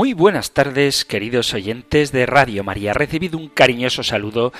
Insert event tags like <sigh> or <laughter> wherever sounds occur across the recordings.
Muy buenas tardes, queridos oyentes de Radio María. Recibido un cariñoso saludo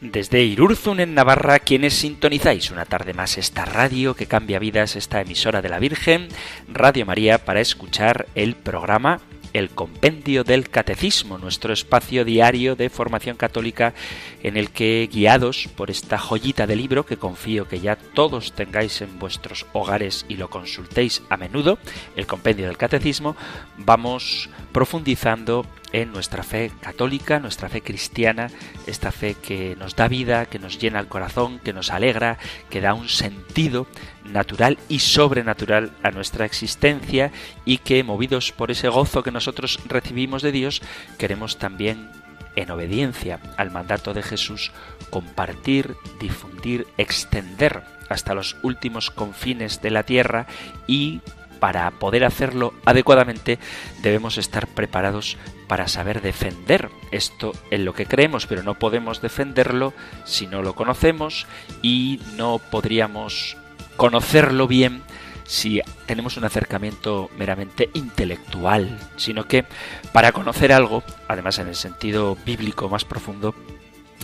desde Irurzun, en Navarra, quienes sintonizáis una tarde más esta radio que cambia vidas, esta emisora de la Virgen, Radio María, para escuchar el programa el Compendio del Catecismo, nuestro espacio diario de formación católica en el que, guiados por esta joyita de libro que confío que ya todos tengáis en vuestros hogares y lo consultéis a menudo, el Compendio del Catecismo, vamos profundizando en nuestra fe católica, nuestra fe cristiana, esta fe que nos da vida, que nos llena el corazón, que nos alegra, que da un sentido natural y sobrenatural a nuestra existencia y que, movidos por ese gozo que nosotros recibimos de Dios, queremos también, en obediencia al mandato de Jesús, compartir, difundir, extender hasta los últimos confines de la tierra y para poder hacerlo adecuadamente debemos estar preparados para saber defender esto en lo que creemos, pero no podemos defenderlo si no lo conocemos y no podríamos conocerlo bien si tenemos un acercamiento meramente intelectual, sino que para conocer algo, además en el sentido bíblico más profundo,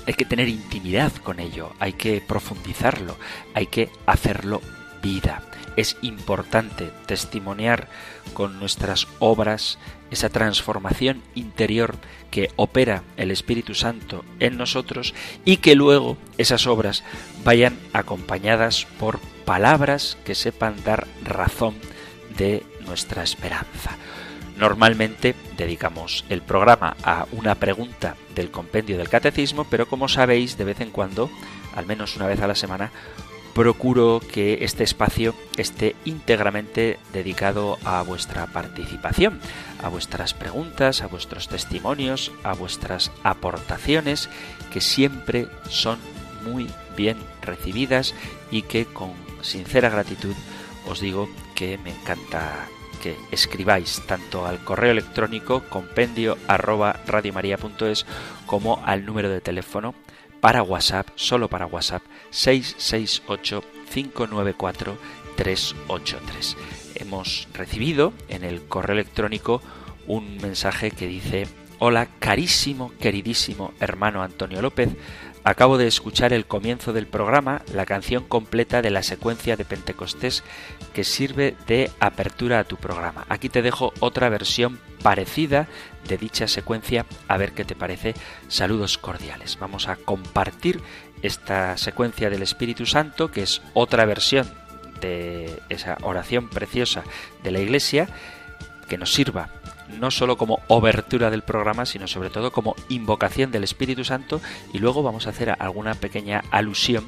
hay que tener intimidad con ello, hay que profundizarlo, hay que hacerlo vida. Es importante testimoniar con nuestras obras esa transformación interior que opera el Espíritu Santo en nosotros y que luego esas obras vayan acompañadas por palabras que sepan dar razón de nuestra esperanza. Normalmente dedicamos el programa a una pregunta del compendio del catecismo, pero como sabéis, de vez en cuando, al menos una vez a la semana, procuro que este espacio esté íntegramente dedicado a vuestra participación, a vuestras preguntas, a vuestros testimonios, a vuestras aportaciones, que siempre son muy bien recibidas y que con sincera gratitud os digo que me encanta que escribáis tanto al correo electrónico compendio arroba como al número de teléfono para WhatsApp, solo para WhatsApp, 668-594-383. Hemos recibido en el correo electrónico un mensaje que dice, hola carísimo, queridísimo hermano Antonio López, Acabo de escuchar el comienzo del programa, la canción completa de la secuencia de Pentecostés que sirve de apertura a tu programa. Aquí te dejo otra versión parecida de dicha secuencia, a ver qué te parece. Saludos cordiales. Vamos a compartir esta secuencia del Espíritu Santo, que es otra versión de esa oración preciosa de la Iglesia, que nos sirva no solo como obertura del programa, sino sobre todo como invocación del Espíritu Santo y luego vamos a hacer alguna pequeña alusión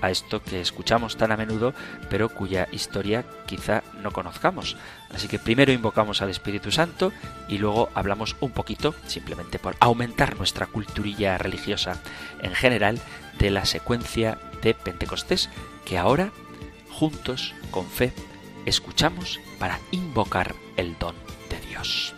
a esto que escuchamos tan a menudo, pero cuya historia quizá no conozcamos. Así que primero invocamos al Espíritu Santo y luego hablamos un poquito, simplemente por aumentar nuestra culturilla religiosa en general, de la secuencia de Pentecostés, que ahora, juntos, con fe, escuchamos para invocar el don de Dios.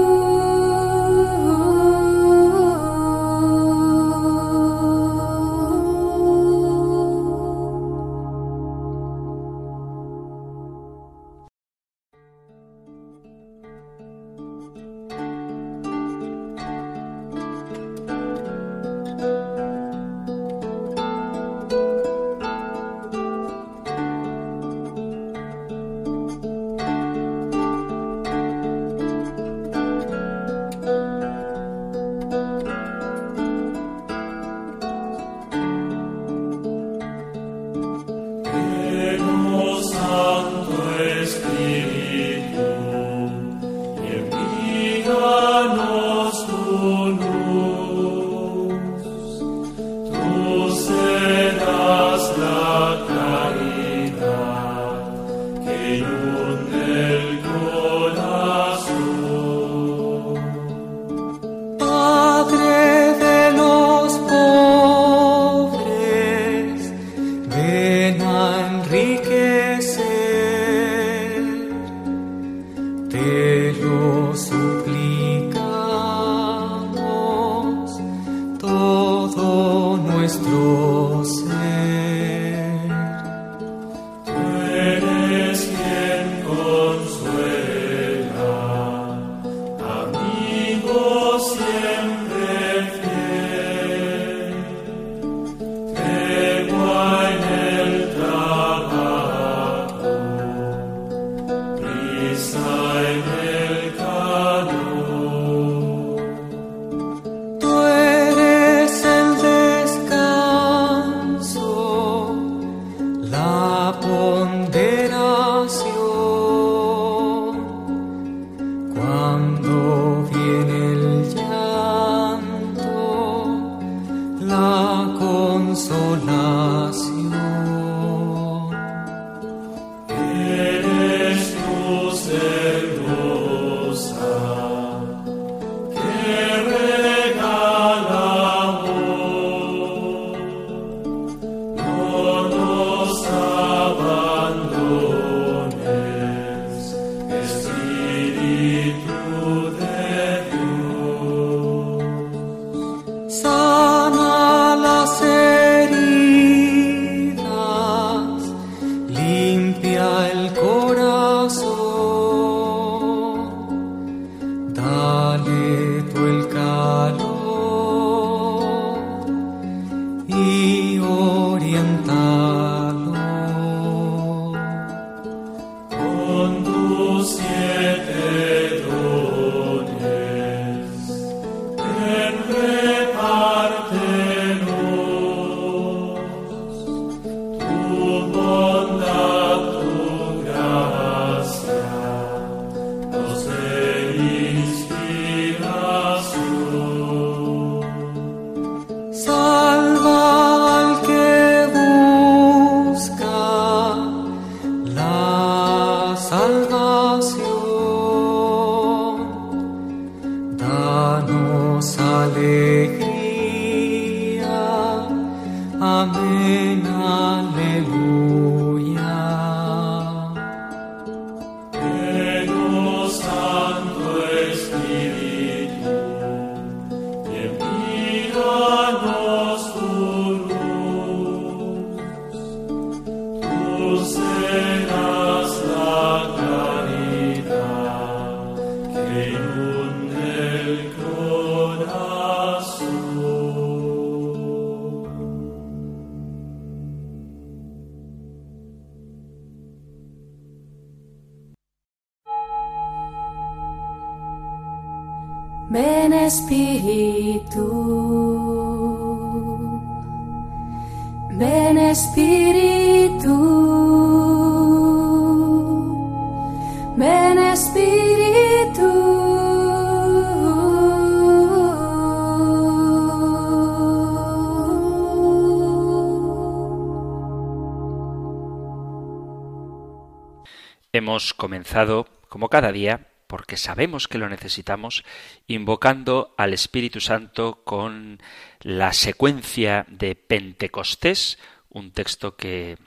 Hemos comenzado, como cada día, porque sabemos que lo necesitamos, invocando al Espíritu Santo con la secuencia de Pentecostés, un texto que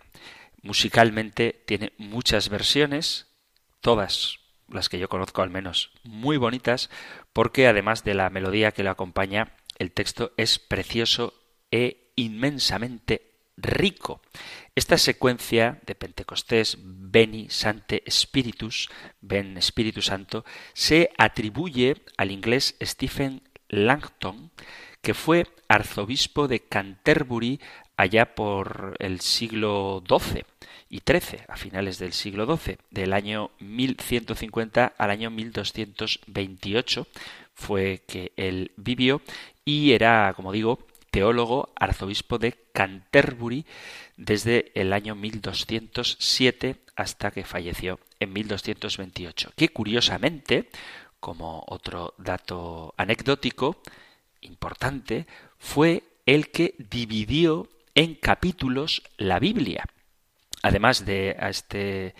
musicalmente tiene muchas versiones, todas las que yo conozco al menos muy bonitas, porque además de la melodía que lo acompaña, el texto es precioso e inmensamente rico. Esta secuencia de Pentecostés, Beni Sante Spiritus, Ben Espíritu Santo, se atribuye al inglés Stephen Langton, que fue arzobispo de Canterbury allá por el siglo XII y XIII, a finales del siglo XII, del año 1150 al año 1228 fue que él vivió y era, como digo, teólogo, arzobispo de Canterbury desde el año 1207 hasta que falleció en 1228. Que curiosamente, como otro dato anecdótico importante, fue el que dividió en capítulos la Biblia. Además de a este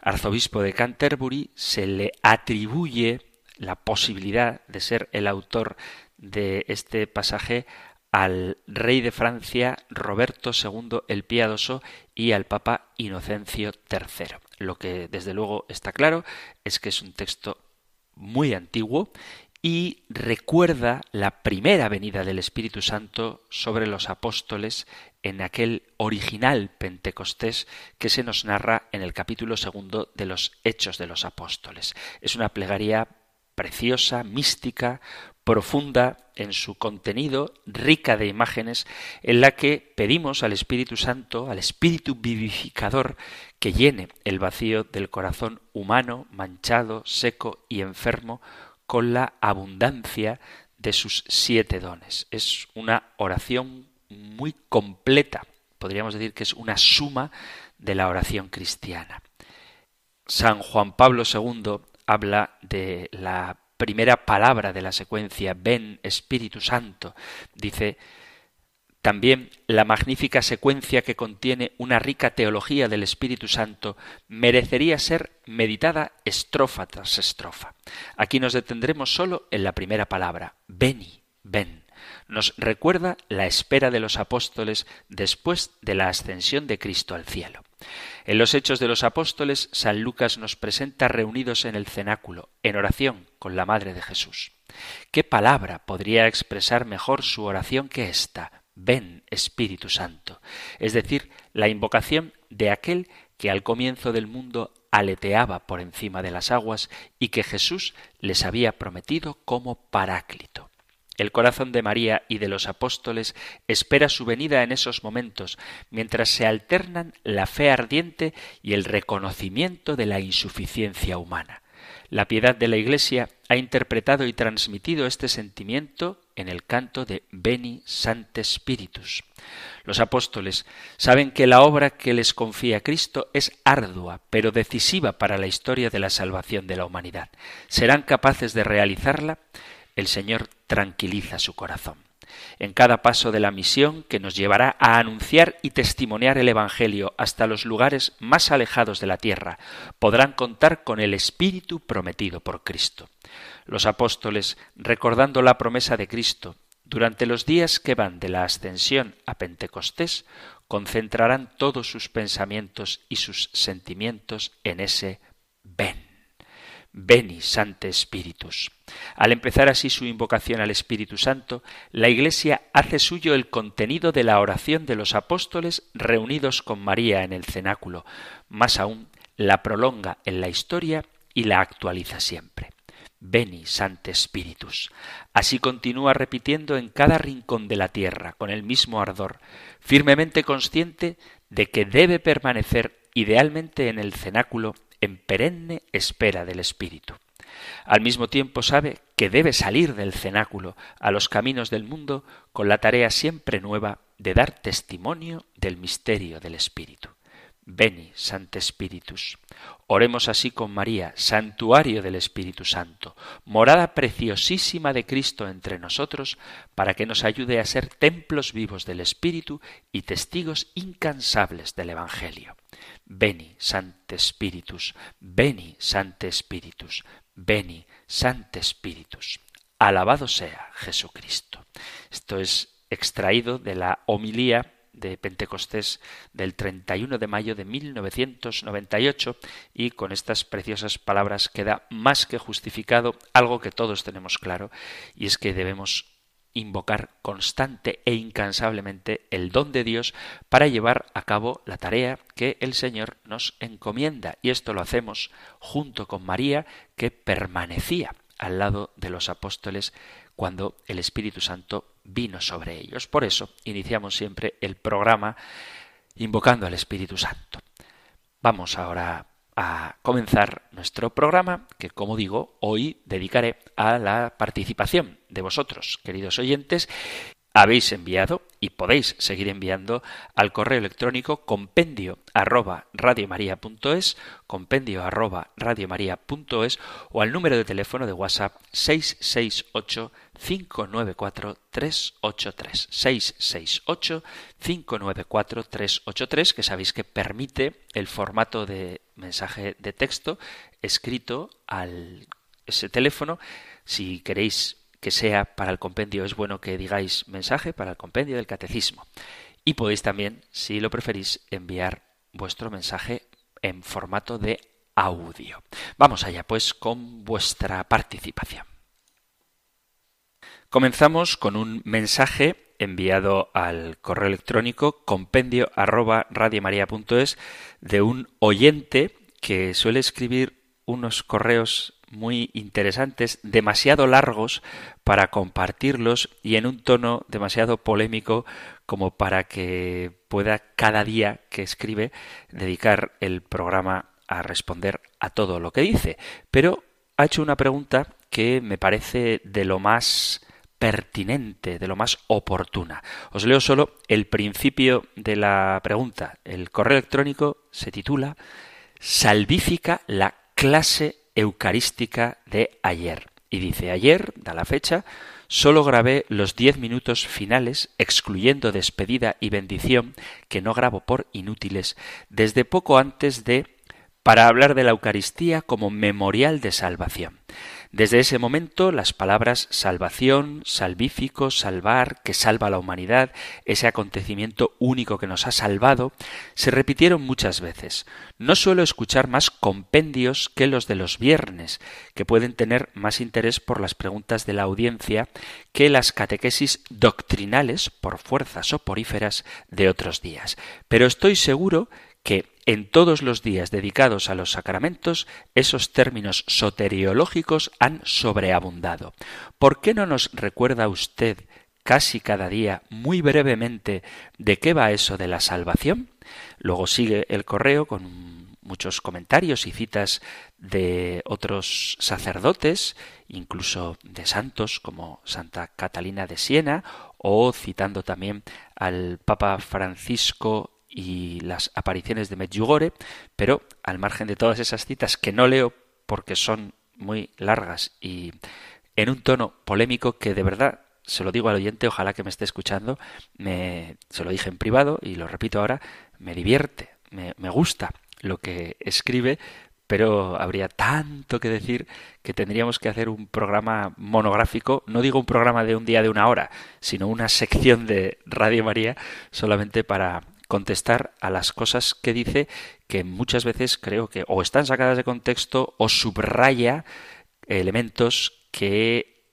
arzobispo de Canterbury, se le atribuye la posibilidad de ser el autor de este pasaje al rey de Francia Roberto II el Piadoso y al Papa Inocencio III. Lo que desde luego está claro es que es un texto muy antiguo y recuerda la primera venida del Espíritu Santo sobre los apóstoles en aquel original Pentecostés que se nos narra en el capítulo segundo de los Hechos de los Apóstoles. Es una plegaria preciosa, mística, profunda en su contenido, rica de imágenes, en la que pedimos al Espíritu Santo, al Espíritu vivificador, que llene el vacío del corazón humano, manchado, seco y enfermo, con la abundancia de sus siete dones. Es una oración muy completa, podríamos decir que es una suma de la oración cristiana. San Juan Pablo II habla de la primera palabra de la secuencia, ven Espíritu Santo, dice también la magnífica secuencia que contiene una rica teología del Espíritu Santo merecería ser meditada estrofa tras estrofa. Aquí nos detendremos solo en la primera palabra, veni, ven nos recuerda la espera de los apóstoles después de la ascensión de Cristo al cielo. En los Hechos de los Apóstoles, San Lucas nos presenta reunidos en el cenáculo, en oración con la Madre de Jesús. ¿Qué palabra podría expresar mejor su oración que esta? Ven, Espíritu Santo. Es decir, la invocación de aquel que al comienzo del mundo aleteaba por encima de las aguas y que Jesús les había prometido como paráclito. El corazón de María y de los apóstoles espera su venida en esos momentos, mientras se alternan la fe ardiente y el reconocimiento de la insuficiencia humana. La piedad de la Iglesia ha interpretado y transmitido este sentimiento en el canto de Beni Sante Spiritus. Los apóstoles saben que la obra que les confía Cristo es ardua, pero decisiva para la historia de la salvación de la humanidad. ¿Serán capaces de realizarla? el Señor tranquiliza su corazón. En cada paso de la misión que nos llevará a anunciar y testimoniar el Evangelio hasta los lugares más alejados de la tierra, podrán contar con el Espíritu prometido por Cristo. Los apóstoles, recordando la promesa de Cristo, durante los días que van de la ascensión a Pentecostés, concentrarán todos sus pensamientos y sus sentimientos en ese ven. Veni, Sante Spiritus. Al empezar así su invocación al Espíritu Santo, la Iglesia hace suyo el contenido de la oración de los apóstoles reunidos con María en el cenáculo. Más aún, la prolonga en la historia y la actualiza siempre. Veni, Sante Spiritus. Así continúa repitiendo en cada rincón de la tierra, con el mismo ardor, firmemente consciente de que debe permanecer idealmente en el cenáculo en perenne espera del Espíritu. Al mismo tiempo sabe que debe salir del cenáculo a los caminos del mundo con la tarea siempre nueva de dar testimonio del misterio del Espíritu. Veni, Sante Spiritus. Oremos así con María, santuario del Espíritu Santo, morada preciosísima de Cristo entre nosotros, para que nos ayude a ser templos vivos del Espíritu y testigos incansables del Evangelio. Veni, Sante Spiritus, Veni, Sante Spiritus, Veni, Sante Spiritus. Alabado sea Jesucristo. Esto es extraído de la homilía de Pentecostés del 31 de mayo de 1998 y con estas preciosas palabras queda más que justificado algo que todos tenemos claro y es que debemos invocar constante e incansablemente el don de Dios para llevar a cabo la tarea que el Señor nos encomienda. Y esto lo hacemos junto con María, que permanecía al lado de los apóstoles cuando el Espíritu Santo vino sobre ellos. Por eso iniciamos siempre el programa invocando al Espíritu Santo. Vamos ahora a comenzar nuestro programa que, como digo, hoy dedicaré a la participación de vosotros, queridos oyentes. Habéis enviado y podéis seguir enviando al correo electrónico compendio arroba radiomaria.es, compendio arroba radiomaria.es o al número de teléfono de WhatsApp 668 594 383 668 594 383 que sabéis que permite el formato de mensaje de texto escrito al ese teléfono. Si queréis que sea para el compendio, es bueno que digáis mensaje para el compendio del catecismo. Y podéis también, si lo preferís, enviar vuestro mensaje en formato de audio. Vamos allá pues con vuestra participación. Comenzamos con un mensaje enviado al correo electrónico compendio de un oyente que suele escribir unos correos muy interesantes, demasiado largos para compartirlos y en un tono demasiado polémico como para que pueda cada día que escribe dedicar el programa a responder a todo lo que dice. Pero ha hecho una pregunta que me parece de lo más pertinente, de lo más oportuna. Os leo solo el principio de la pregunta. El correo electrónico se titula Salvífica la clase eucarística de ayer. Y dice, ayer, da la fecha, solo grabé los diez minutos finales, excluyendo despedida y bendición, que no grabo por inútiles, desde poco antes de para hablar de la Eucaristía como memorial de salvación. Desde ese momento las palabras salvación, salvífico, salvar, que salva a la humanidad, ese acontecimiento único que nos ha salvado, se repitieron muchas veces. No suelo escuchar más compendios que los de los viernes, que pueden tener más interés por las preguntas de la audiencia que las catequesis doctrinales, por fuerzas soporíferas, de otros días. Pero estoy seguro que en todos los días dedicados a los sacramentos esos términos soteriológicos han sobreabundado. ¿Por qué no nos recuerda usted casi cada día muy brevemente de qué va eso de la salvación? Luego sigue el correo con muchos comentarios y citas de otros sacerdotes, incluso de santos como Santa Catalina de Siena, o citando también al Papa Francisco y las apariciones de Medjugorje, pero al margen de todas esas citas que no leo porque son muy largas y en un tono polémico que de verdad se lo digo al oyente, ojalá que me esté escuchando, me, se lo dije en privado y lo repito ahora, me divierte, me, me gusta lo que escribe, pero habría tanto que decir que tendríamos que hacer un programa monográfico, no digo un programa de un día de una hora, sino una sección de Radio María solamente para contestar a las cosas que dice que muchas veces creo que o están sacadas de contexto o subraya elementos que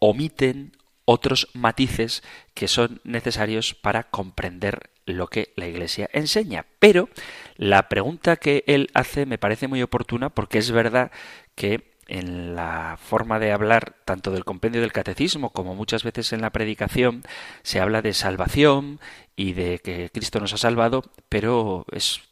omiten otros matices que son necesarios para comprender lo que la Iglesia enseña. Pero la pregunta que él hace me parece muy oportuna porque es verdad que en la forma de hablar tanto del compendio del catecismo como muchas veces en la predicación se habla de salvación y de que Cristo nos ha salvado, pero es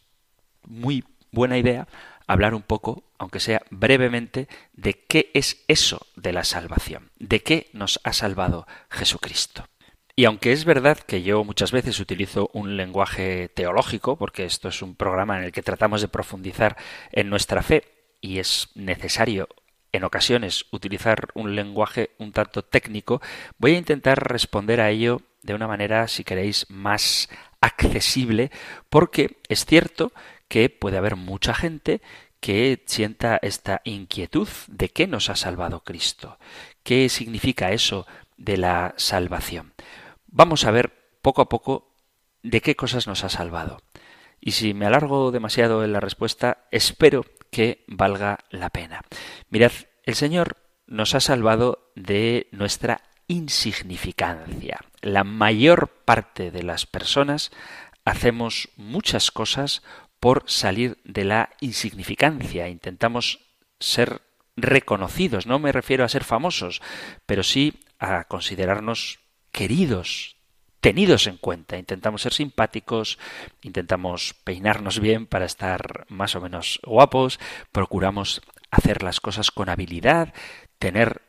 muy buena idea hablar un poco, aunque sea brevemente, de qué es eso de la salvación, de qué nos ha salvado Jesucristo. Y aunque es verdad que yo muchas veces utilizo un lenguaje teológico, porque esto es un programa en el que tratamos de profundizar en nuestra fe y es necesario en ocasiones utilizar un lenguaje un tanto técnico, voy a intentar responder a ello de una manera, si queréis, más accesible, porque es cierto que puede haber mucha gente que sienta esta inquietud de qué nos ha salvado Cristo, qué significa eso de la salvación. Vamos a ver poco a poco de qué cosas nos ha salvado. Y si me alargo demasiado en la respuesta, espero que valga la pena. Mirad, el Señor nos ha salvado de nuestra insignificancia. La mayor parte de las personas hacemos muchas cosas por salir de la insignificancia. Intentamos ser reconocidos, no me refiero a ser famosos, pero sí a considerarnos queridos, tenidos en cuenta. Intentamos ser simpáticos, intentamos peinarnos bien para estar más o menos guapos, procuramos hacer las cosas con habilidad, tener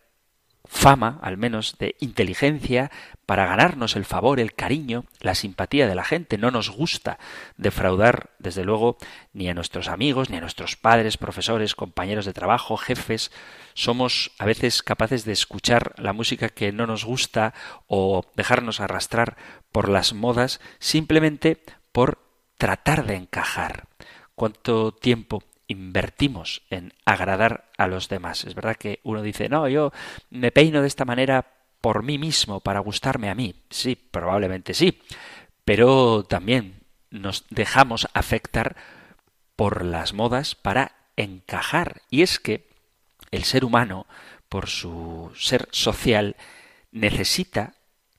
fama, al menos, de inteligencia para ganarnos el favor, el cariño, la simpatía de la gente. No nos gusta defraudar, desde luego, ni a nuestros amigos, ni a nuestros padres, profesores, compañeros de trabajo, jefes. Somos a veces capaces de escuchar la música que no nos gusta o dejarnos arrastrar por las modas simplemente por tratar de encajar. ¿Cuánto tiempo invertimos en agradar a los demás. Es verdad que uno dice, no, yo me peino de esta manera por mí mismo, para gustarme a mí. Sí, probablemente sí. Pero también nos dejamos afectar por las modas para encajar. Y es que el ser humano, por su ser social, necesita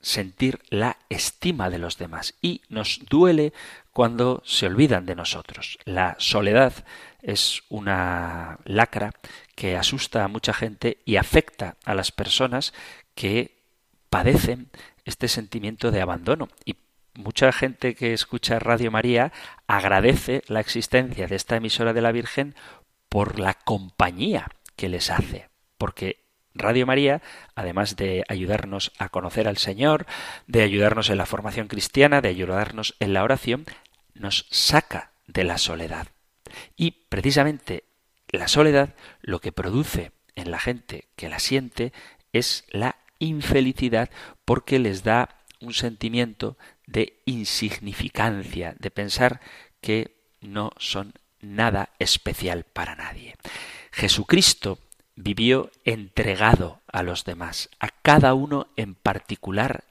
sentir la estima de los demás y nos duele cuando se olvidan de nosotros. La soledad es una lacra que asusta a mucha gente y afecta a las personas que padecen este sentimiento de abandono. Y mucha gente que escucha Radio María agradece la existencia de esta emisora de la Virgen por la compañía que les hace, porque Radio María, además de ayudarnos a conocer al Señor, de ayudarnos en la formación cristiana, de ayudarnos en la oración, nos saca de la soledad. Y precisamente la soledad lo que produce en la gente que la siente es la infelicidad porque les da un sentimiento de insignificancia, de pensar que no son nada especial para nadie. Jesucristo vivió entregado a los demás, a cada uno en particular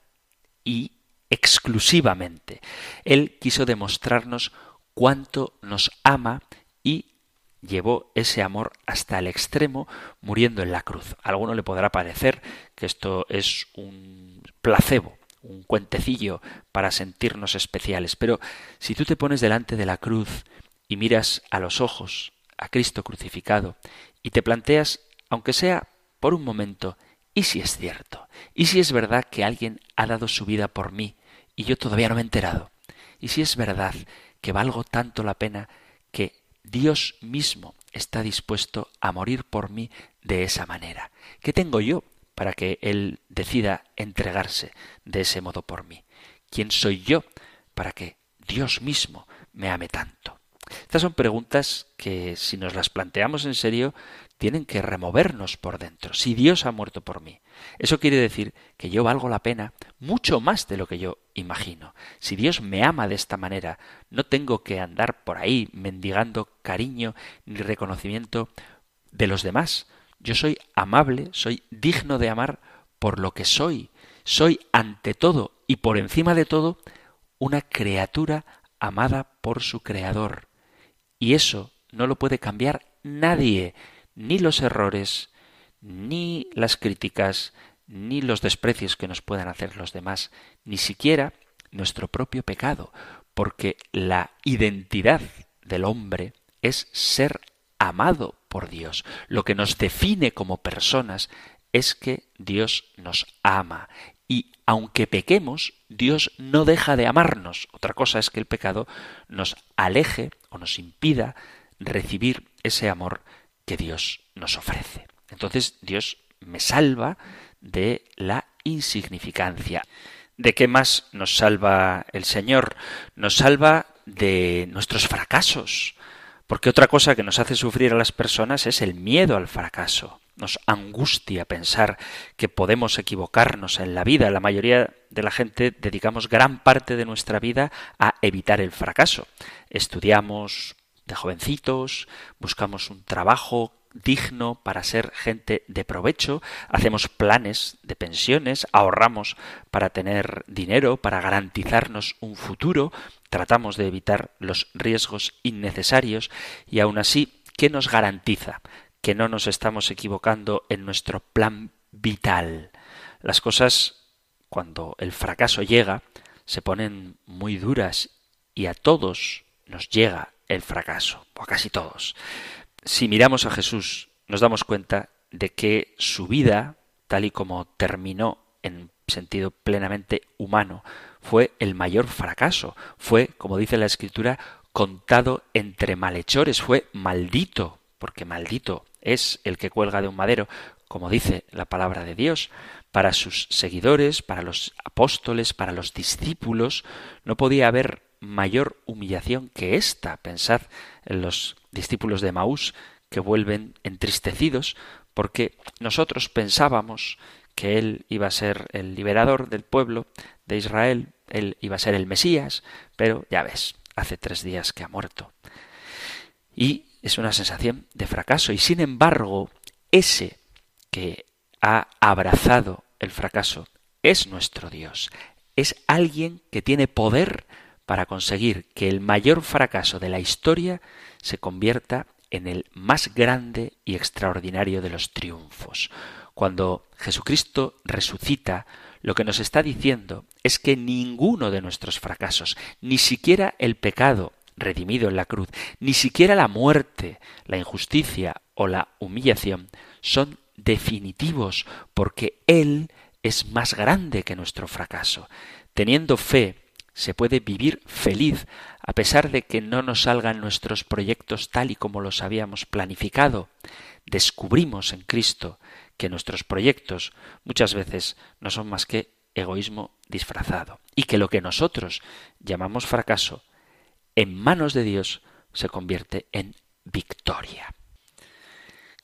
y exclusivamente. Él quiso demostrarnos cuánto nos ama y llevó ese amor hasta el extremo muriendo en la cruz. A alguno le podrá parecer que esto es un placebo, un cuentecillo para sentirnos especiales, pero si tú te pones delante de la cruz y miras a los ojos a Cristo crucificado y te planteas, aunque sea por un momento, ¿y si es cierto? ¿Y si es verdad que alguien ha dado su vida por mí y yo todavía no me he enterado? ¿Y si es verdad que valgo tanto la pena que Dios mismo está dispuesto a morir por mí de esa manera. ¿Qué tengo yo para que Él decida entregarse de ese modo por mí? ¿Quién soy yo para que Dios mismo me ame tanto? Estas son preguntas que si nos las planteamos en serio tienen que removernos por dentro. Si Dios ha muerto por mí, eso quiere decir que yo valgo la pena mucho más de lo que yo imagino. Si Dios me ama de esta manera, no tengo que andar por ahí mendigando cariño ni reconocimiento de los demás. Yo soy amable, soy digno de amar por lo que soy. Soy ante todo y por encima de todo una criatura amada por su Creador. Y eso no lo puede cambiar nadie, ni los errores, ni las críticas, ni los desprecios que nos puedan hacer los demás, ni siquiera nuestro propio pecado, porque la identidad del hombre es ser amado por Dios. Lo que nos define como personas es que Dios nos ama. Y aunque pequemos, Dios no deja de amarnos. Otra cosa es que el pecado nos aleje o nos impida recibir ese amor que Dios nos ofrece. Entonces Dios me salva de la insignificancia. ¿De qué más nos salva el Señor? Nos salva de nuestros fracasos. Porque otra cosa que nos hace sufrir a las personas es el miedo al fracaso. Nos angustia pensar que podemos equivocarnos en la vida. La mayoría de la gente dedicamos gran parte de nuestra vida a evitar el fracaso. Estudiamos jovencitos, buscamos un trabajo digno para ser gente de provecho, hacemos planes de pensiones, ahorramos para tener dinero, para garantizarnos un futuro, tratamos de evitar los riesgos innecesarios y aún así, ¿qué nos garantiza que no nos estamos equivocando en nuestro plan vital? Las cosas, cuando el fracaso llega, se ponen muy duras y a todos nos llega el fracaso, o casi todos si miramos a Jesús, nos damos cuenta de que su vida, tal y como terminó en sentido plenamente humano, fue el mayor fracaso. Fue, como dice la Escritura, contado entre malhechores, fue maldito, porque maldito es el que cuelga de un madero, como dice la palabra de Dios, para sus seguidores, para los apóstoles, para los discípulos, no podía haber mayor humillación que esta. Pensad en los discípulos de Maús que vuelven entristecidos porque nosotros pensábamos que él iba a ser el liberador del pueblo de Israel, él iba a ser el Mesías, pero ya ves, hace tres días que ha muerto. Y es una sensación de fracaso. Y sin embargo, ese que ha abrazado el fracaso es nuestro Dios. Es alguien que tiene poder para conseguir que el mayor fracaso de la historia se convierta en el más grande y extraordinario de los triunfos. Cuando Jesucristo resucita, lo que nos está diciendo es que ninguno de nuestros fracasos, ni siquiera el pecado redimido en la cruz, ni siquiera la muerte, la injusticia o la humillación, son definitivos, porque Él es más grande que nuestro fracaso. Teniendo fe, se puede vivir feliz a pesar de que no nos salgan nuestros proyectos tal y como los habíamos planificado. Descubrimos en Cristo que nuestros proyectos muchas veces no son más que egoísmo disfrazado y que lo que nosotros llamamos fracaso en manos de Dios se convierte en victoria.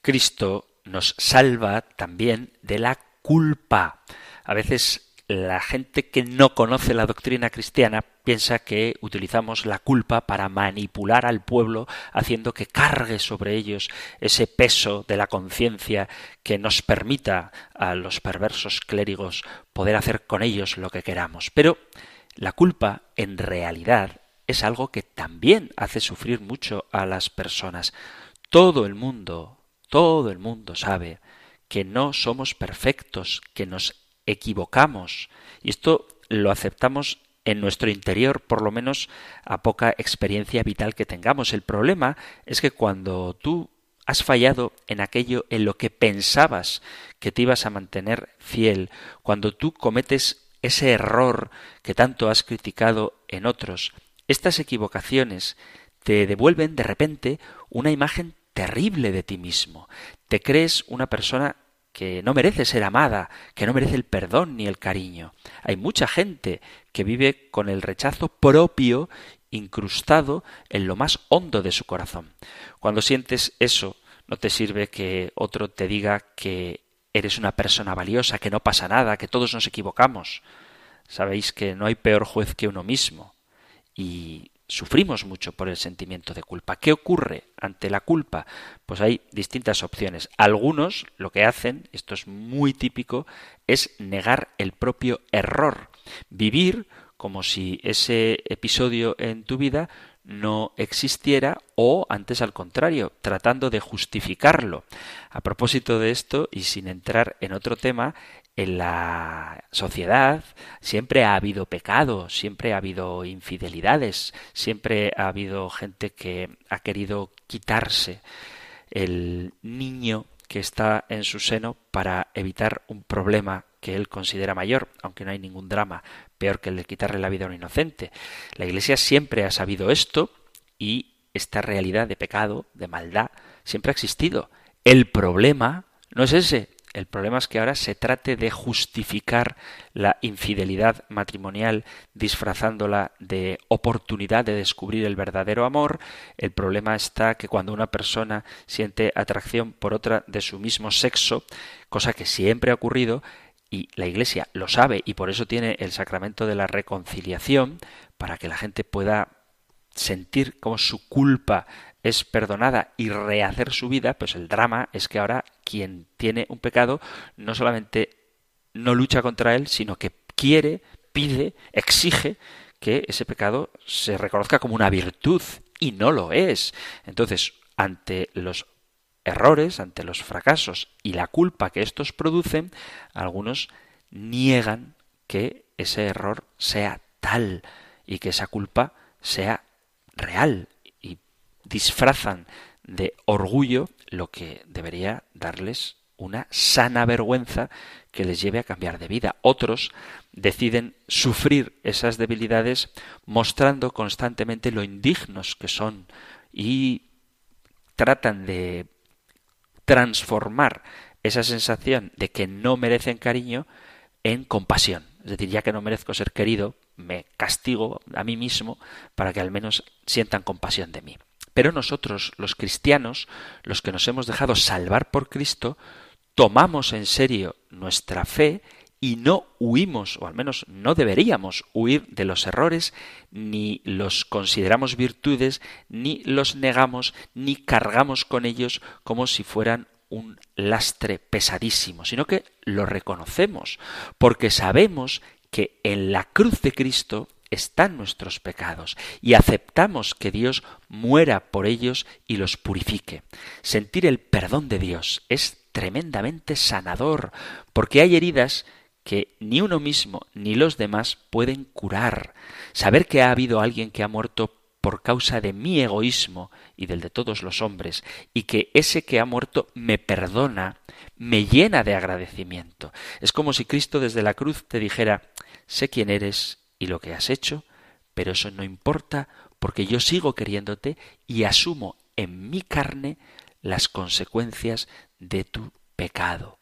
Cristo nos salva también de la culpa. A veces la gente que no conoce la doctrina cristiana piensa que utilizamos la culpa para manipular al pueblo, haciendo que cargue sobre ellos ese peso de la conciencia que nos permita a los perversos clérigos poder hacer con ellos lo que queramos. Pero la culpa, en realidad, es algo que también hace sufrir mucho a las personas. Todo el mundo, todo el mundo sabe que no somos perfectos, que nos equivocamos. Y esto lo aceptamos en nuestro interior, por lo menos a poca experiencia vital que tengamos. El problema es que cuando tú has fallado en aquello en lo que pensabas que te ibas a mantener fiel, cuando tú cometes ese error que tanto has criticado en otros, estas equivocaciones te devuelven de repente una imagen terrible de ti mismo. Te crees una persona que no merece ser amada, que no merece el perdón ni el cariño. Hay mucha gente que vive con el rechazo propio incrustado en lo más hondo de su corazón. Cuando sientes eso, no te sirve que otro te diga que eres una persona valiosa, que no pasa nada, que todos nos equivocamos. Sabéis que no hay peor juez que uno mismo. Y sufrimos mucho por el sentimiento de culpa. ¿Qué ocurre ante la culpa? Pues hay distintas opciones. Algunos lo que hacen, esto es muy típico, es negar el propio error, vivir como si ese episodio en tu vida no existiera o antes al contrario, tratando de justificarlo. A propósito de esto, y sin entrar en otro tema, en la sociedad siempre ha habido pecado, siempre ha habido infidelidades, siempre ha habido gente que ha querido quitarse el niño que está en su seno para evitar un problema que él considera mayor, aunque no hay ningún drama peor que el de quitarle la vida a un inocente. La Iglesia siempre ha sabido esto y esta realidad de pecado, de maldad, siempre ha existido. El problema no es ese, el problema es que ahora se trate de justificar la infidelidad matrimonial disfrazándola de oportunidad de descubrir el verdadero amor. El problema está que cuando una persona siente atracción por otra de su mismo sexo, cosa que siempre ha ocurrido, y la Iglesia lo sabe y por eso tiene el sacramento de la reconciliación, para que la gente pueda sentir como su culpa es perdonada y rehacer su vida, pues el drama es que ahora quien tiene un pecado no solamente no lucha contra él, sino que quiere, pide, exige que ese pecado se reconozca como una virtud y no lo es. Entonces, ante los errores, ante los fracasos y la culpa que estos producen, algunos niegan que ese error sea tal y que esa culpa sea real disfrazan de orgullo lo que debería darles una sana vergüenza que les lleve a cambiar de vida. Otros deciden sufrir esas debilidades mostrando constantemente lo indignos que son y tratan de transformar esa sensación de que no merecen cariño en compasión. Es decir, ya que no merezco ser querido, me castigo a mí mismo para que al menos sientan compasión de mí. Pero nosotros, los cristianos, los que nos hemos dejado salvar por Cristo, tomamos en serio nuestra fe y no huimos, o al menos no deberíamos huir de los errores, ni los consideramos virtudes, ni los negamos, ni cargamos con ellos como si fueran un lastre pesadísimo, sino que lo reconocemos, porque sabemos que en la cruz de Cristo están nuestros pecados y aceptamos que Dios muera por ellos y los purifique. Sentir el perdón de Dios es tremendamente sanador, porque hay heridas que ni uno mismo ni los demás pueden curar. Saber que ha habido alguien que ha muerto por causa de mi egoísmo y del de todos los hombres, y que ese que ha muerto me perdona, me llena de agradecimiento. Es como si Cristo desde la cruz te dijera, sé quién eres y lo que has hecho, pero eso no importa porque yo sigo queriéndote y asumo en mi carne las consecuencias de tu pecado.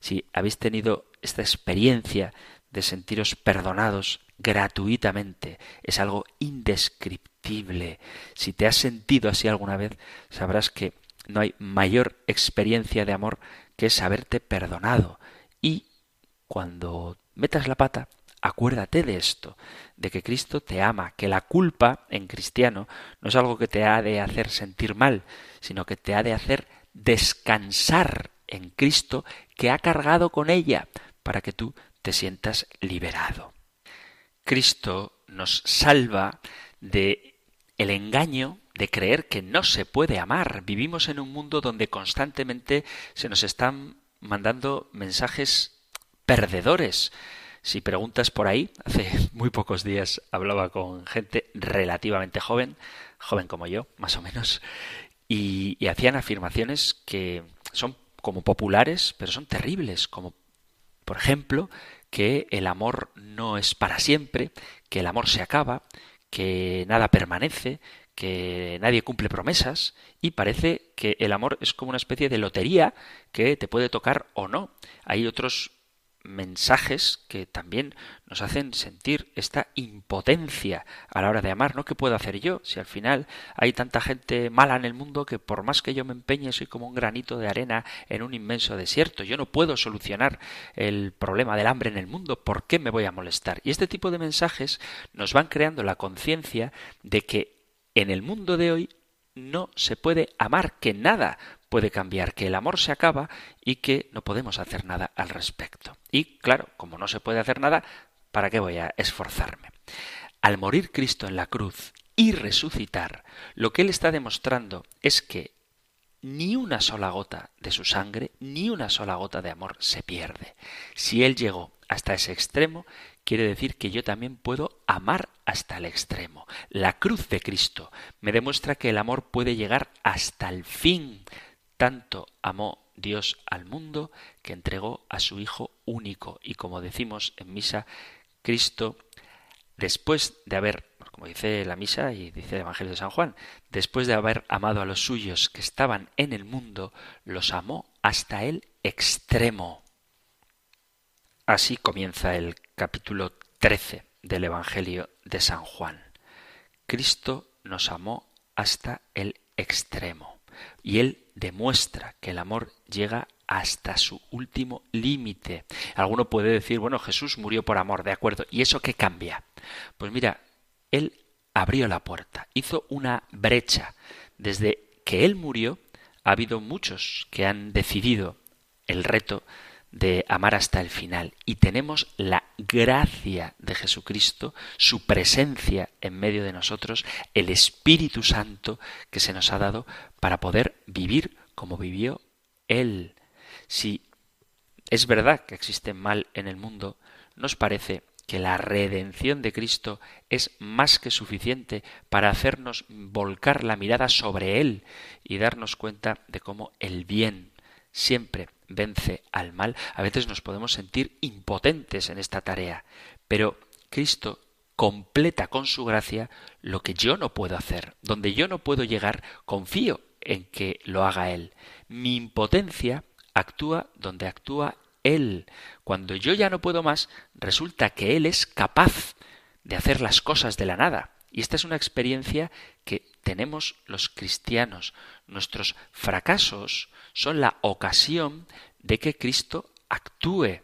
Si habéis tenido esta experiencia de sentiros perdonados gratuitamente, es algo indescriptible. Si te has sentido así alguna vez, sabrás que no hay mayor experiencia de amor que saberte perdonado. Y cuando metas la pata, acuérdate de esto, de que Cristo te ama, que la culpa en cristiano no es algo que te ha de hacer sentir mal, sino que te ha de hacer descansar en Cristo que ha cargado con ella para que tú te sientas liberado. Cristo nos salva de el engaño de creer que no se puede amar. Vivimos en un mundo donde constantemente se nos están mandando mensajes perdedores. Si preguntas por ahí, hace <laughs> muy pocos días hablaba con gente relativamente joven, joven como yo, más o menos, y, y hacían afirmaciones que son como populares, pero son terribles, como por ejemplo, que el amor no es para siempre, que el amor se acaba, que nada permanece, que nadie cumple promesas y parece que el amor es como una especie de lotería que te puede tocar o no. Hay otros mensajes que también nos hacen sentir esta impotencia a la hora de amar, ¿no? ¿Qué puedo hacer yo? Si al final hay tanta gente mala en el mundo que por más que yo me empeñe soy como un granito de arena en un inmenso desierto. Yo no puedo solucionar el problema del hambre en el mundo. ¿Por qué me voy a molestar? Y este tipo de mensajes nos van creando la conciencia de que en el mundo de hoy no se puede amar, que nada puede cambiar, que el amor se acaba y que no podemos hacer nada al respecto. Y claro, como no se puede hacer nada, ¿para qué voy a esforzarme? Al morir Cristo en la cruz y resucitar, lo que Él está demostrando es que ni una sola gota de su sangre, ni una sola gota de amor se pierde. Si Él llegó hasta ese extremo, quiere decir que yo también puedo amar hasta el extremo. La cruz de Cristo me demuestra que el amor puede llegar hasta el fin, tanto amó Dios al mundo que entregó a su Hijo único. Y como decimos en misa, Cristo, después de haber, como dice la misa y dice el Evangelio de San Juan, después de haber amado a los suyos que estaban en el mundo, los amó hasta el extremo. Así comienza el capítulo 13 del Evangelio de San Juan. Cristo nos amó hasta el extremo. Y Él demuestra que el amor llega hasta su último límite. Alguno puede decir, bueno, Jesús murió por amor, de acuerdo, ¿y eso qué cambia? Pues mira, Él abrió la puerta, hizo una brecha. Desde que Él murió, ha habido muchos que han decidido el reto de amar hasta el final. Y tenemos la gracia de Jesucristo, su presencia en medio de nosotros, el Espíritu Santo que se nos ha dado para poder vivir como vivió Él. Si es verdad que existe mal en el mundo, nos parece que la redención de Cristo es más que suficiente para hacernos volcar la mirada sobre Él y darnos cuenta de cómo el bien siempre vence al mal, a veces nos podemos sentir impotentes en esta tarea, pero Cristo completa con su gracia lo que yo no puedo hacer, donde yo no puedo llegar, confío en que lo haga Él. Mi impotencia actúa donde actúa Él. Cuando yo ya no puedo más, resulta que Él es capaz de hacer las cosas de la nada. Y esta es una experiencia que tenemos los cristianos. Nuestros fracasos son la ocasión de que Cristo actúe.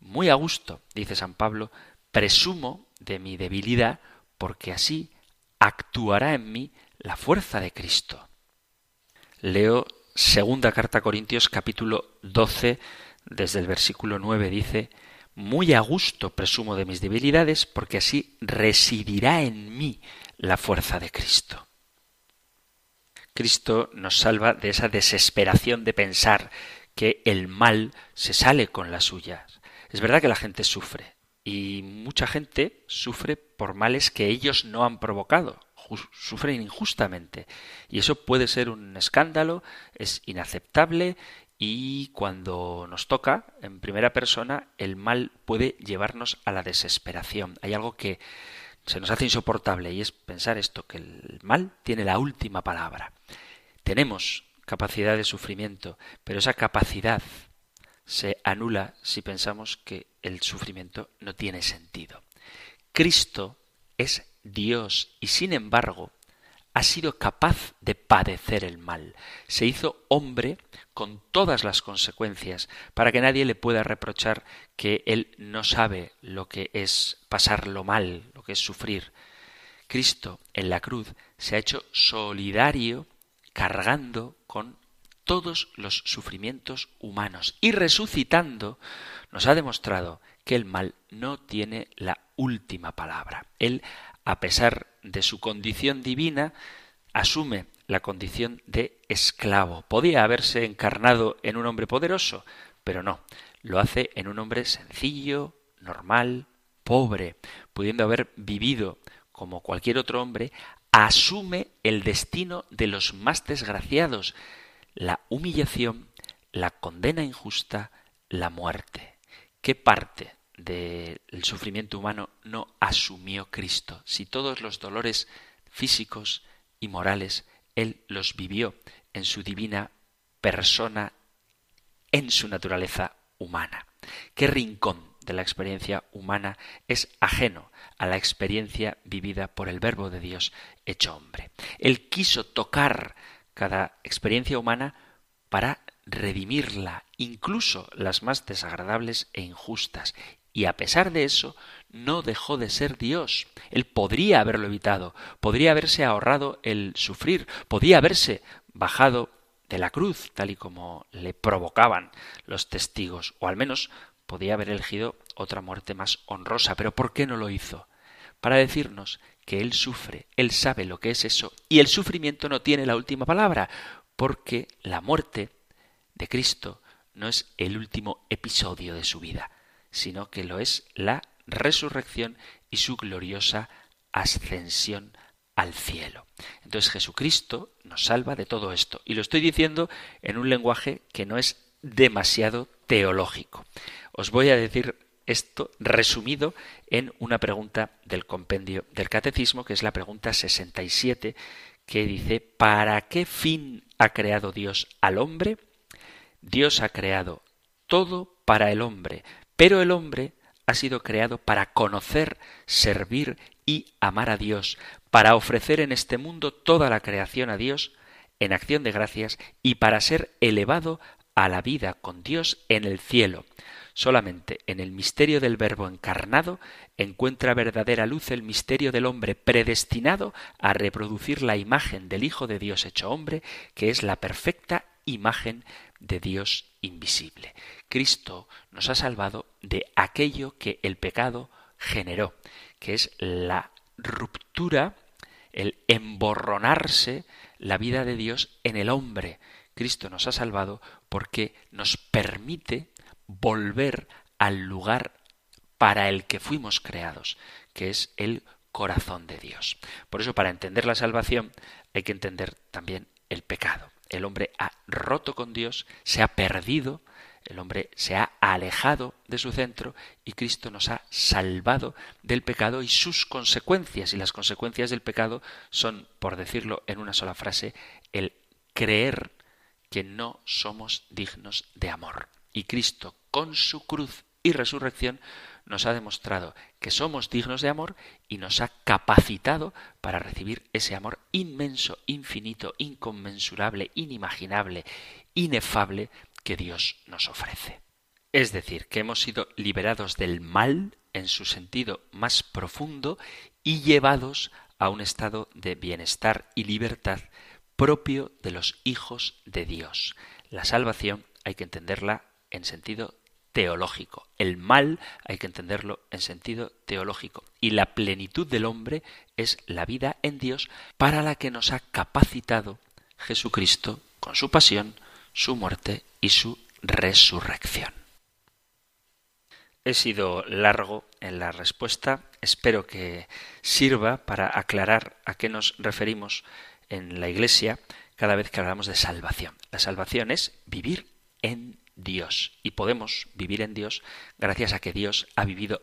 Muy a gusto, dice San Pablo, presumo de mi debilidad porque así actuará en mí la fuerza de Cristo. Leo segunda carta a Corintios capítulo 12 desde el versículo 9 dice, muy a gusto presumo de mis debilidades porque así residirá en mí la fuerza de Cristo. Cristo nos salva de esa desesperación de pensar que el mal se sale con las suyas. Es verdad que la gente sufre y mucha gente sufre por males que ellos no han provocado, sufren injustamente y eso puede ser un escándalo, es inaceptable y cuando nos toca en primera persona el mal puede llevarnos a la desesperación. Hay algo que se nos hace insoportable y es pensar esto, que el mal tiene la última palabra. Tenemos capacidad de sufrimiento, pero esa capacidad se anula si pensamos que el sufrimiento no tiene sentido. Cristo es Dios y sin embargo ha sido capaz de padecer el mal. Se hizo hombre con todas las consecuencias, para que nadie le pueda reprochar que él no sabe lo que es pasarlo mal, es sufrir. Cristo en la cruz se ha hecho solidario cargando con todos los sufrimientos humanos y resucitando nos ha demostrado que el mal no tiene la última palabra. Él a pesar de su condición divina, asume la condición de esclavo. Podía haberse encarnado en un hombre poderoso, pero no, lo hace en un hombre sencillo, normal, pobre, pudiendo haber vivido como cualquier otro hombre, asume el destino de los más desgraciados, la humillación, la condena injusta, la muerte. ¿Qué parte del sufrimiento humano no asumió Cristo. Si todos los dolores físicos y morales Él los vivió en su divina persona, en su naturaleza humana. ¿Qué rincón de la experiencia humana es ajeno a la experiencia vivida por el Verbo de Dios hecho hombre? Él quiso tocar cada experiencia humana para redimirla, incluso las más desagradables e injustas, y a pesar de eso, no dejó de ser Dios. Él podría haberlo evitado, podría haberse ahorrado el sufrir, podía haberse bajado de la cruz, tal y como le provocaban los testigos, o al menos podía haber elegido otra muerte más honrosa. Pero ¿por qué no lo hizo? Para decirnos que Él sufre, Él sabe lo que es eso, y el sufrimiento no tiene la última palabra, porque la muerte de Cristo no es el último episodio de su vida sino que lo es la resurrección y su gloriosa ascensión al cielo. Entonces Jesucristo nos salva de todo esto. Y lo estoy diciendo en un lenguaje que no es demasiado teológico. Os voy a decir esto resumido en una pregunta del compendio del catecismo, que es la pregunta 67, que dice, ¿para qué fin ha creado Dios al hombre? Dios ha creado todo para el hombre, pero el hombre ha sido creado para conocer, servir y amar a Dios, para ofrecer en este mundo toda la creación a Dios en acción de gracias y para ser elevado a la vida con Dios en el cielo. Solamente en el misterio del Verbo encarnado encuentra verdadera luz el misterio del hombre predestinado a reproducir la imagen del Hijo de Dios hecho hombre, que es la perfecta imagen de Dios invisible. Cristo nos ha salvado de aquello que el pecado generó, que es la ruptura, el emborronarse la vida de Dios en el hombre. Cristo nos ha salvado porque nos permite volver al lugar para el que fuimos creados, que es el corazón de Dios. Por eso, para entender la salvación, hay que entender también el pecado el hombre ha roto con Dios, se ha perdido, el hombre se ha alejado de su centro y Cristo nos ha salvado del pecado y sus consecuencias. Y las consecuencias del pecado son, por decirlo en una sola frase, el creer que no somos dignos de amor. Y Cristo, con su cruz y resurrección, nos ha demostrado que somos dignos de amor y nos ha capacitado para recibir ese amor inmenso, infinito, inconmensurable, inimaginable, inefable que Dios nos ofrece. Es decir, que hemos sido liberados del mal en su sentido más profundo y llevados a un estado de bienestar y libertad propio de los hijos de Dios. La salvación hay que entenderla en sentido teológico. El mal hay que entenderlo en sentido teológico. Y la plenitud del hombre es la vida en Dios para la que nos ha capacitado Jesucristo con su pasión, su muerte y su resurrección. He sido largo en la respuesta. Espero que sirva para aclarar a qué nos referimos en la Iglesia cada vez que hablamos de salvación. La salvación es vivir en Dios y podemos vivir en Dios gracias a que Dios ha vivido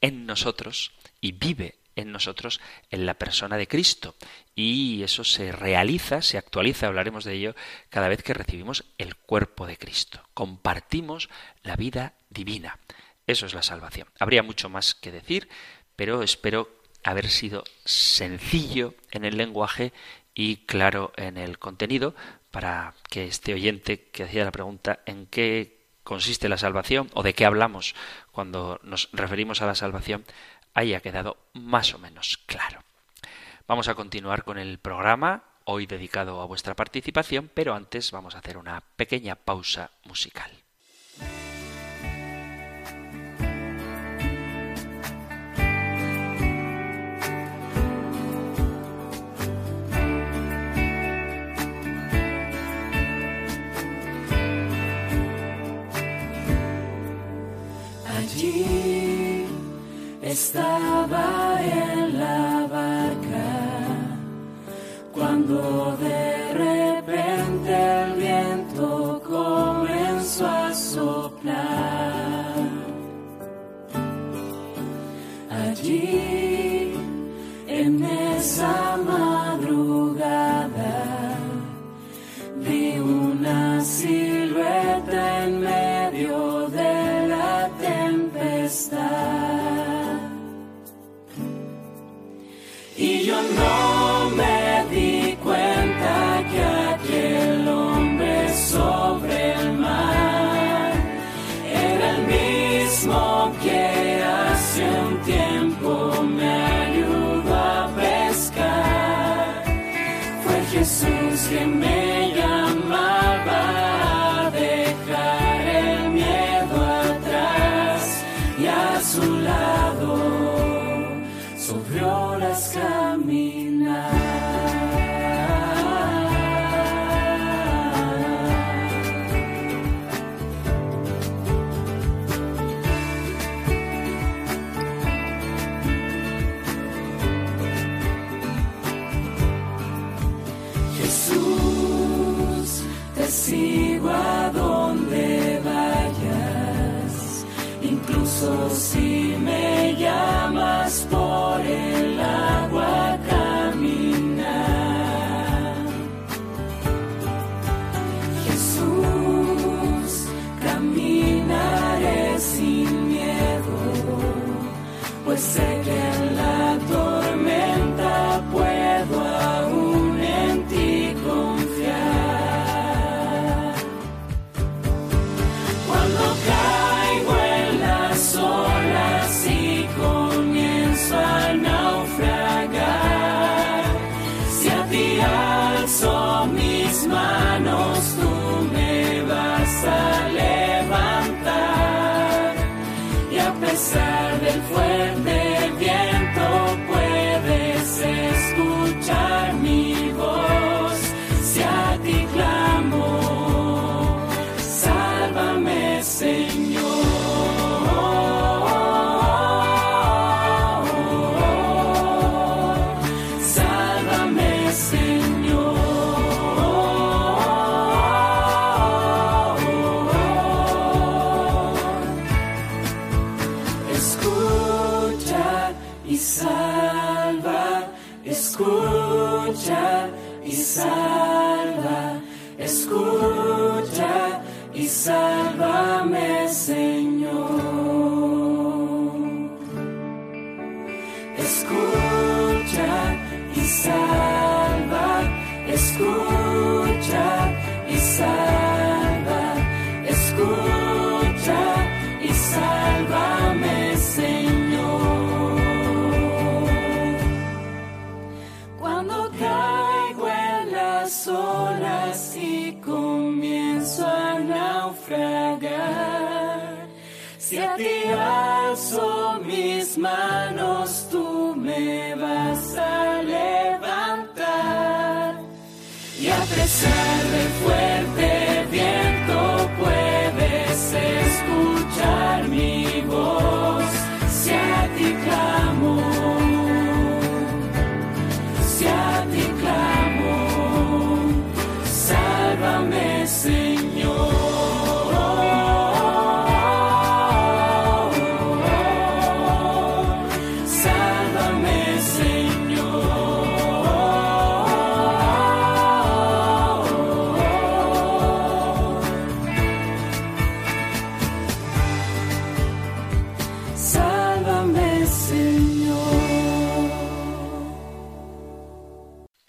en nosotros y vive en nosotros en la persona de Cristo. Y eso se realiza, se actualiza, hablaremos de ello, cada vez que recibimos el cuerpo de Cristo. Compartimos la vida divina. Eso es la salvación. Habría mucho más que decir, pero espero haber sido sencillo en el lenguaje y claro en el contenido para que este oyente que hacía la pregunta en qué consiste la salvación o de qué hablamos cuando nos referimos a la salvación haya quedado más o menos claro. Vamos a continuar con el programa, hoy dedicado a vuestra participación, pero antes vamos a hacer una pequeña pausa musical. Estaba en la barca cuando de repente el viento comenzó a soplar. Allí en esa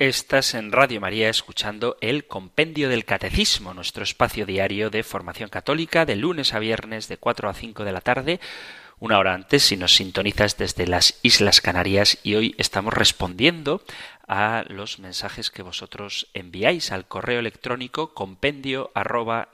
Estás en Radio María escuchando el Compendio del Catecismo, nuestro espacio diario de formación católica de lunes a viernes de 4 a 5 de la tarde, una hora antes si nos sintonizas desde las Islas Canarias. Y hoy estamos respondiendo a los mensajes que vosotros enviáis al correo electrónico compendio arroba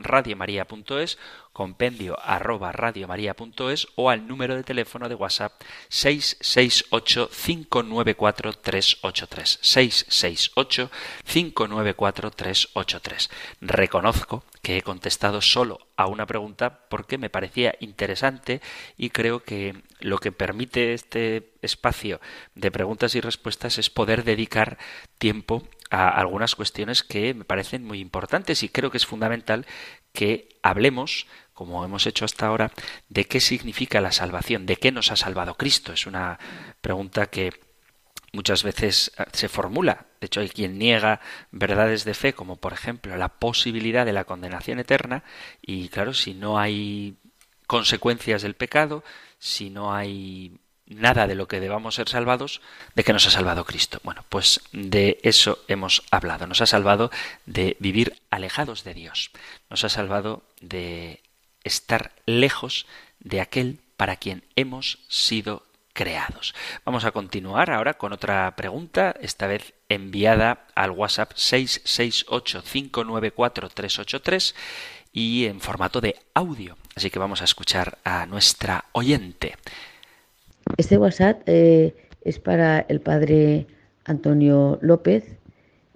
compendio arroba radiomaria.es o al número de teléfono de WhatsApp 668 594 383 668 594 383 reconozco que he contestado solo a una pregunta porque me parecía interesante y creo que lo que permite este espacio de preguntas y respuestas es poder dedicar tiempo a algunas cuestiones que me parecen muy importantes y creo que es fundamental que hablemos como hemos hecho hasta ahora, de qué significa la salvación, de qué nos ha salvado Cristo. Es una pregunta que muchas veces eh, se formula. De hecho, hay quien niega verdades de fe, como por ejemplo la posibilidad de la condenación eterna, y claro, si no hay consecuencias del pecado, si no hay nada de lo que debamos ser salvados, ¿de qué nos ha salvado Cristo? Bueno, pues de eso hemos hablado. Nos ha salvado de vivir alejados de Dios. Nos ha salvado de estar lejos de aquel para quien hemos sido creados. Vamos a continuar ahora con otra pregunta, esta vez enviada al WhatsApp 668-594-383 y en formato de audio. Así que vamos a escuchar a nuestra oyente. Este WhatsApp eh, es para el padre Antonio López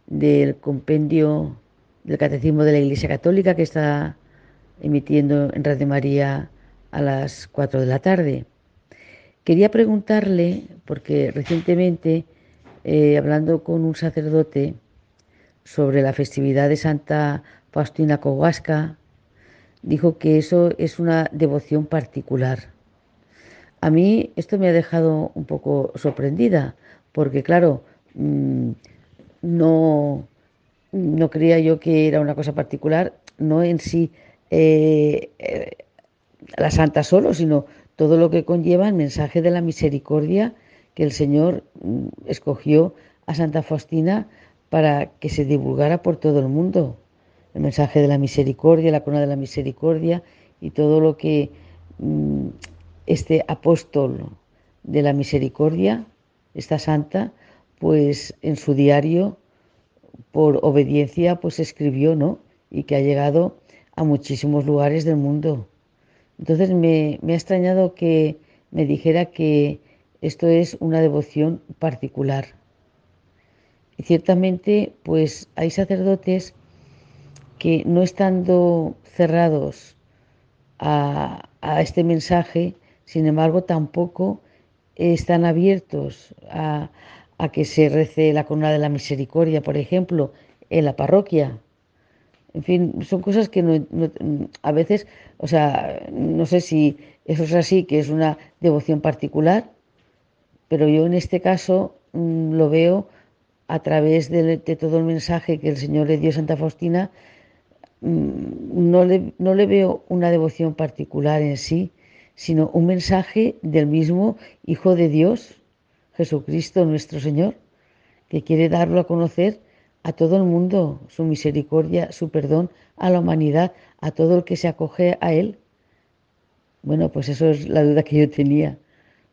del compendio del Catecismo de la Iglesia Católica que está emitiendo en Radio María a las 4 de la tarde. Quería preguntarle, porque recientemente, eh, hablando con un sacerdote sobre la festividad de Santa Faustina Kowalska, dijo que eso es una devoción particular. A mí esto me ha dejado un poco sorprendida, porque claro, mm, no, no creía yo que era una cosa particular, no en sí eh, eh, la santa solo, sino todo lo que conlleva el mensaje de la misericordia que el Señor mm, escogió a Santa Faustina para que se divulgara por todo el mundo. El mensaje de la misericordia, la corona de la misericordia y todo lo que mm, este apóstol de la misericordia, esta santa, pues en su diario, por obediencia, pues escribió, ¿no? Y que ha llegado a muchísimos lugares del mundo. Entonces me, me ha extrañado que me dijera que esto es una devoción particular. Y ciertamente, pues hay sacerdotes que no estando cerrados a, a este mensaje, sin embargo, tampoco están abiertos a, a que se rece la corona de la misericordia, por ejemplo, en la parroquia. En fin, son cosas que no- a veces, o sea, no sé si eso es así, que es una devoción particular, pero yo en este caso mm, lo veo a través de, todo el mensaje que el Señor le dio a Santa Faustina, mm, no le veo una devoción particular en sí, sino un mensaje del mismo Hijo de Dios, Jesucristo nuestro Señor, que quiere darlo a conocer a todo el mundo, su misericordia, su perdón a la humanidad, a todo el que se acoge a Él. Bueno, pues eso es la duda que yo tenía.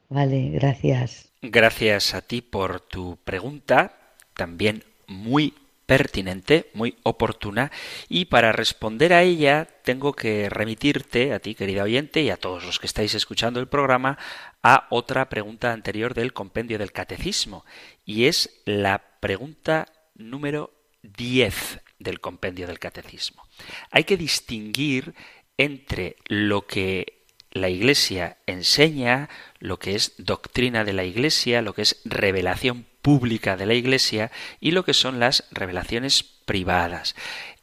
Vale, gracias. Gracias a ti por tu pregunta, también muy pertinente, muy oportuna, y para responder a ella tengo que remitirte, a ti querida oyente, y a todos los que estáis escuchando el programa, a otra pregunta anterior del compendio del catecismo, y es la pregunta número 10 del compendio del catecismo. Hay que distinguir entre lo que la Iglesia enseña, lo que es doctrina de la Iglesia, lo que es revelación pública de la Iglesia y lo que son las revelaciones privadas.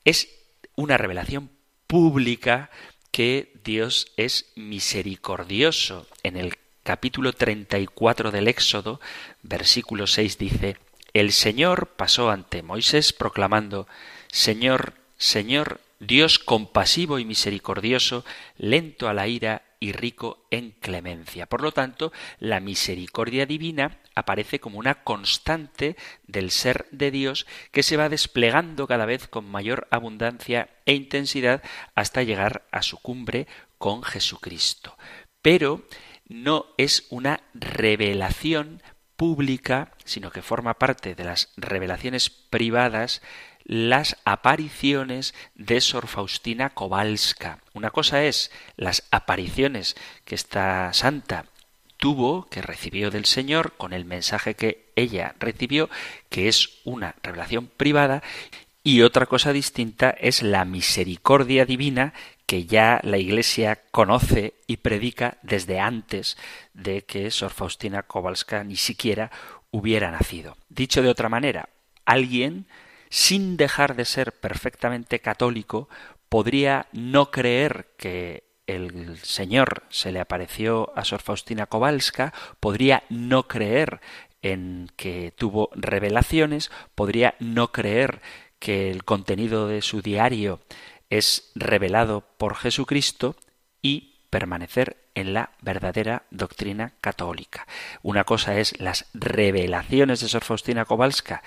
Es una revelación pública que Dios es misericordioso. En el capítulo 34 del Éxodo, versículo 6 dice, El Señor pasó ante Moisés proclamando, Señor, Señor, Dios compasivo y misericordioso, lento a la ira y rico en clemencia. Por lo tanto, la misericordia divina aparece como una constante del ser de Dios que se va desplegando cada vez con mayor abundancia e intensidad hasta llegar a su cumbre con Jesucristo. Pero no es una revelación pública, sino que forma parte de las revelaciones privadas las apariciones de Sor Faustina Kowalska. Una cosa es las apariciones que esta santa tuvo, que recibió del Señor, con el mensaje que ella recibió, que es una revelación privada, y otra cosa distinta es la misericordia divina que ya la Iglesia conoce y predica desde antes de que Sor Faustina Kowalska ni siquiera hubiera nacido. Dicho de otra manera, alguien sin dejar de ser perfectamente católico, podría no creer que el Señor se le apareció a Sor Faustina Kowalska, podría no creer en que tuvo revelaciones, podría no creer que el contenido de su diario es revelado por Jesucristo y permanecer en la verdadera doctrina católica. Una cosa es las revelaciones de Sor Faustina Kowalska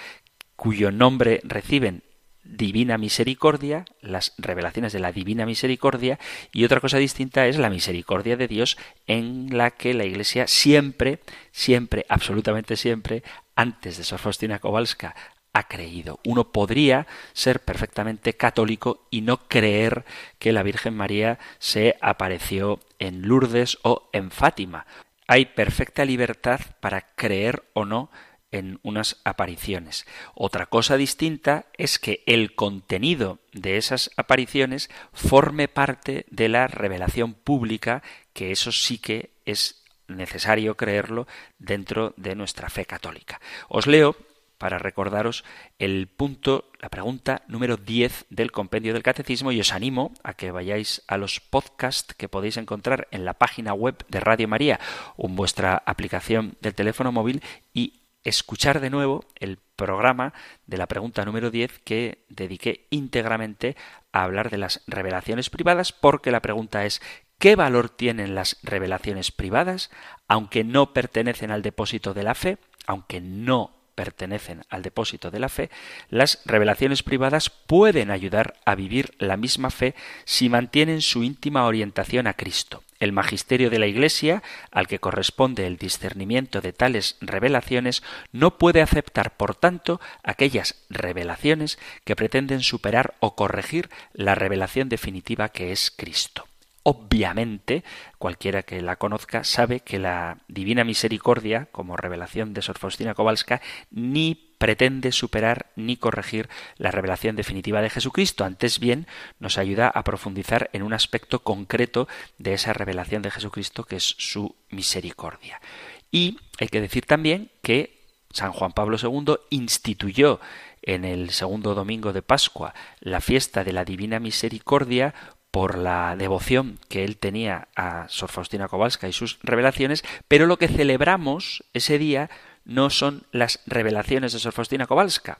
cuyo nombre reciben divina misericordia, las revelaciones de la divina misericordia, y otra cosa distinta es la misericordia de Dios en la que la Iglesia siempre, siempre, absolutamente siempre, antes de Sor Faustina Kowalska, ha creído. Uno podría ser perfectamente católico y no creer que la Virgen María se apareció en Lourdes o en Fátima. Hay perfecta libertad para creer o no en unas apariciones. Otra cosa distinta es que el contenido de esas apariciones forme parte de la revelación pública, que eso sí que es necesario creerlo dentro de nuestra fe católica. Os leo para recordaros el punto, la pregunta número 10 del compendio del catecismo y os animo a que vayáis a los podcasts que podéis encontrar en la página web de Radio María o en vuestra aplicación del teléfono móvil y escuchar de nuevo el programa de la pregunta número 10 que dediqué íntegramente a hablar de las revelaciones privadas porque la pregunta es ¿qué valor tienen las revelaciones privadas aunque no pertenecen al depósito de la fe, aunque no pertenecen al depósito de la fe, las revelaciones privadas pueden ayudar a vivir la misma fe si mantienen su íntima orientación a Cristo. El magisterio de la Iglesia, al que corresponde el discernimiento de tales revelaciones, no puede aceptar, por tanto, aquellas revelaciones que pretenden superar o corregir la revelación definitiva que es Cristo. Obviamente, cualquiera que la conozca sabe que la Divina Misericordia, como revelación de Sor Faustina Kowalska, ni pretende superar ni corregir la revelación definitiva de Jesucristo. Antes bien, nos ayuda a profundizar en un aspecto concreto de esa revelación de Jesucristo que es su misericordia. Y hay que decir también que San Juan Pablo II instituyó en el segundo domingo de Pascua la fiesta de la Divina Misericordia por la devoción que él tenía a Sor Faustina Kowalska y sus revelaciones, pero lo que celebramos ese día no son las revelaciones de Sor Faustina Kowalska,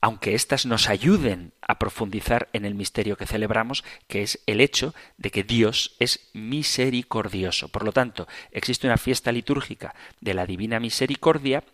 aunque éstas nos ayuden a profundizar en el misterio que celebramos, que es el hecho de que Dios es misericordioso. Por lo tanto, existe una fiesta litúrgica de la Divina Misericordia,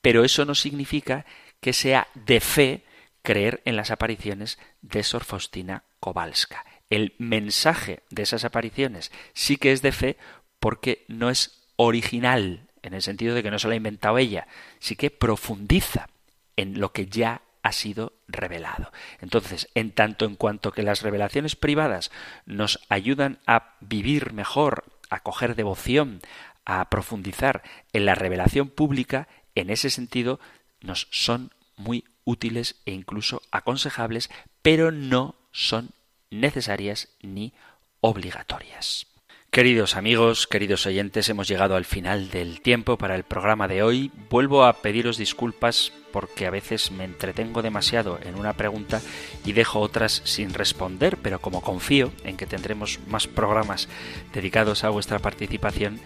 pero eso no significa que sea de fe creer en las apariciones de Sor Faustina Kowalska el mensaje de esas apariciones sí que es de fe porque no es original, en el sentido de que no se lo ha inventado ella, sí que profundiza en lo que ya ha sido revelado. Entonces, en tanto en cuanto que las revelaciones privadas nos ayudan a vivir mejor, a coger devoción, a profundizar en la revelación pública, en ese sentido nos son muy útiles e incluso aconsejables, pero no son necesarias ni obligatorias. Queridos amigos, queridos oyentes, hemos llegado al final del tiempo para el programa de hoy. Vuelvo a pediros disculpas porque a veces me entretengo demasiado en una pregunta y dejo otras sin responder, pero como confío en que tendremos más programas dedicados a vuestra participación,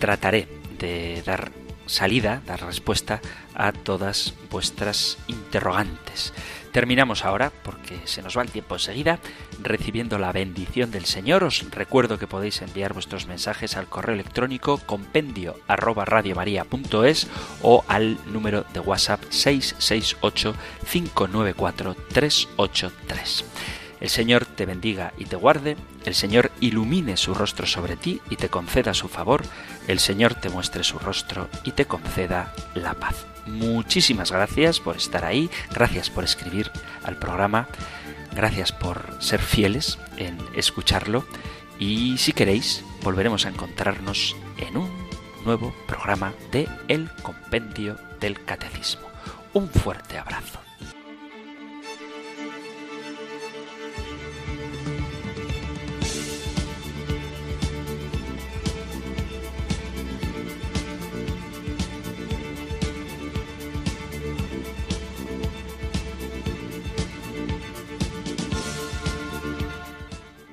trataré de dar salida, dar respuesta a todas vuestras interrogantes. Terminamos ahora, porque se nos va el tiempo enseguida, recibiendo la bendición del Señor. Os recuerdo que podéis enviar vuestros mensajes al correo electrónico compendio arroba o al número de WhatsApp 668 594 383. El Señor te bendiga y te guarde, el Señor ilumine su rostro sobre ti y te conceda su favor, el Señor te muestre su rostro y te conceda la paz. Muchísimas gracias por estar ahí, gracias por escribir al programa, gracias por ser fieles en escucharlo y si queréis volveremos a encontrarnos en un nuevo programa de El Compendio del Catecismo. Un fuerte abrazo.